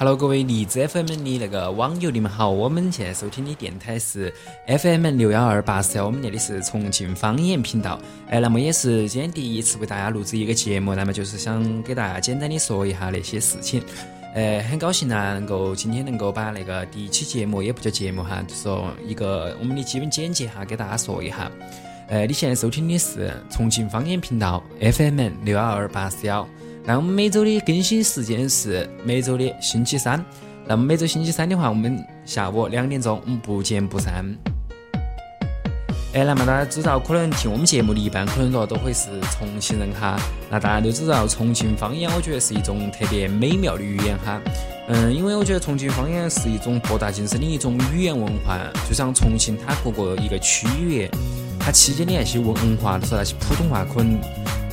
Hello，各位荔枝 FM 的那个网友，你们好。我们现在收听的电台是 FM 六幺二八四幺，我们那里是重庆方言频道。哎，那么也是今天第一次为大家录制一个节目，那么就是想给大家简单的说一下那些事情。呃，很高兴呢，能够今天能够把那个第一期节目，也不叫节目哈，就说一个我们的基本简介哈，给大家说一下。呃，你现在收听的是重庆方言频道 FM 六幺二八四幺。那我们每周的更新时间是每周的星期三。那么每周星期三的话，我们下午两点钟，我们不见不散。哎，那么大家知道，可能听我们节目的一般可能说都会是重庆人哈。那大家都知道，重庆方言我觉得是一种特别美妙的语言哈。嗯，因为我觉得重庆方言是一种博大精深的一种语言文化，就像重庆它各个一个区域，它期间的那些文化，说那些普通话可能。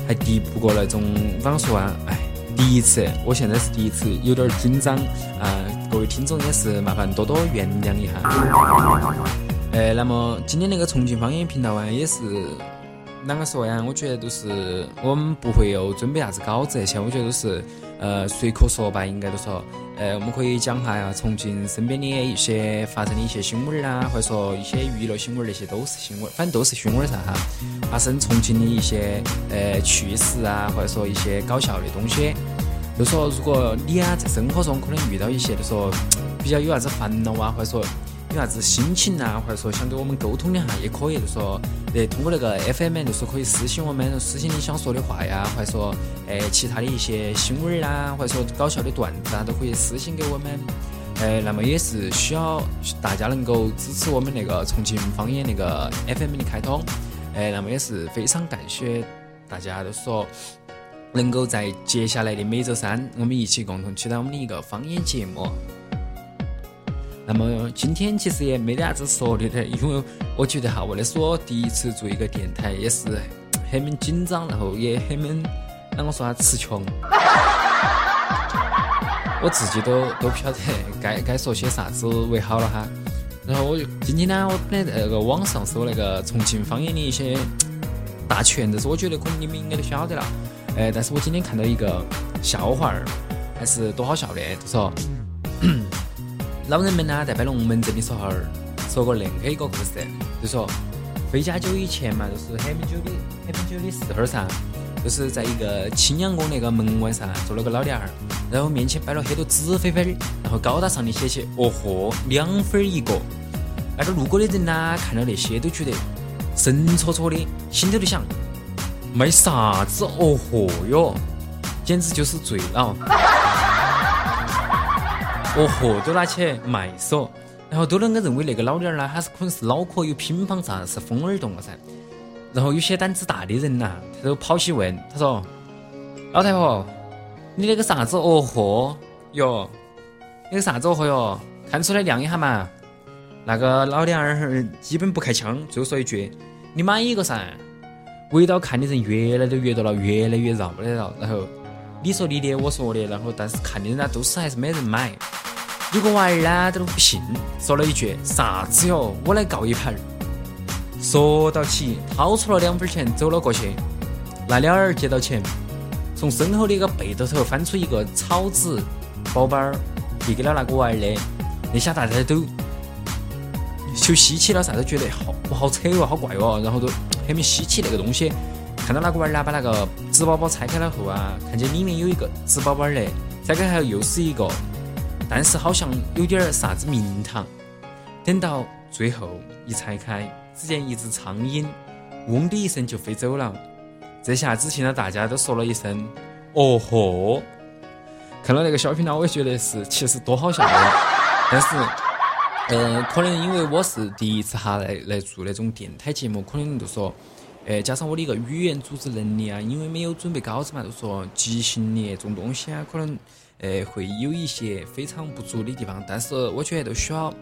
还敌不过那种网说啊，哎，第一次，我现在是第一次，有点紧张啊。各位听众也是麻烦多多原谅一下。哎，那么今天那个重庆方言频道啊，也是啷个说呀？我觉得都是我们不会又准备啥子稿子那些，我觉得都是呃随口说吧，应该都说。呃，我们可以讲下呀，重庆身边的一些发生的一些新闻啊，或者说一些娱乐新闻，那些都是新闻，反正都是新闻噻哈。发生重庆的一些呃趣事啊，或者说一些搞笑的东西。就说如果你啊在生活中可能遇到一些，就说比较有啥子烦恼啊，或者说。啥子心情啊，或者说想跟我们沟通的哈，也可以，就说呃通过那个 FM，就说可以私信我们，私信你想说的话呀，或者说呃其他的一些新闻啊，或者说搞笑的段子啊，都可以私信给我们。呃，那么也是需要大家能够支持我们那个重庆方言那个 FM 的开通。呃，那么也是非常感谢大家，都说能够在接下来的每周三，我们一起共同期待我们的一个方言节目。那么今天其实也没得啥子说的的，因为我觉得哈，为了是我第一次做一个电台，也是很紧张，然后也很啷个说啊，词穷。我自己都都不晓得该该说些啥子为好了哈。然后我就今天呢，我本来在那个网上搜那个重庆方言的一些大全，但是我觉得可能你们应该都晓得了。哎，但是我今天看到一个笑话儿，还是多好笑的，就说。老人们呢，在摆龙门阵的时候，说过恁个一个故事，就说回家酒以前嘛，就是很久的很久的事儿噻，就是在一个青阳宫那个门外上坐了个老娘儿，然后面前摆了很多纸飞飞，然后高大上的写起“哦豁，两分一个”。那个路过的人呢，看到那些都觉得神戳戳的，心头就想卖啥子哦豁哟，简直就是醉了。哦豁，都拿起卖嗦，然后都啷个认为那个老娘儿呢，他是可能是脑壳有乒乓啥，是风耳洞了噻。然后有些胆子大的人呐，他都跑起问，他说：“老太婆，你那个啥子哦豁哟？那个啥子哦豁哟？看出来亮一下嘛。”那个老娘儿基本不开枪，就说一句：“你买一个噻。”围到看的人越来都越多了，越来越绕不了。然后你说你的，我说我的，然后但是看的人呢，都是还是没人买。有个娃儿呢，都不信，说了一句：“啥子哟？我来告一盘。”说到起，掏出了两分钱，走了过去。那鸟儿接到钱，从身后的一个背兜头翻出一个草纸包包，递给了那个娃儿的。那下大家都就稀奇了，啥都觉得好不好扯哦，好怪哦，然后都很没稀奇那个东西。看到那个娃儿呢，把那个纸包包拆开了后啊，看见里面有一个纸包包的，拆开后又是一个。但是好像有点儿啥子名堂。等到最后一拆开，只见一只苍蝇，嗡的一声就飞走了。这下子听到大家都说了一声“哦豁”，看到那个小品呢，我也觉得是其实多好笑的。但是，呃，可能因为我是第一次哈来来做那种电台节目，可能就说，呃，加上我的一个语言组织能力啊，因为没有准备稿子嘛，就说即兴的这种东西啊，可能。呃，会有一些非常不足的地方，但是我觉得都需要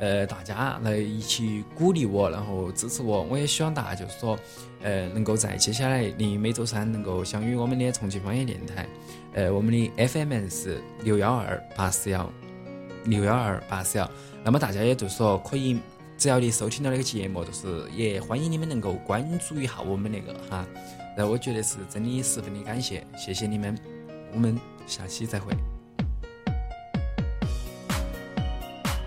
呃大家来一起鼓励我，然后支持我。我也希望大家就是说，呃，能够在接下来的每周三能够相遇我们的重庆方言电台。呃，我们的 FM 是六幺二八四幺六幺二八四幺。那么大家也就是说可以，只要你收听到那个节目，就是也欢迎你们能够关注一下我们那个哈。然后我觉得是真的十分的感谢，谢谢你们。我们下期再会。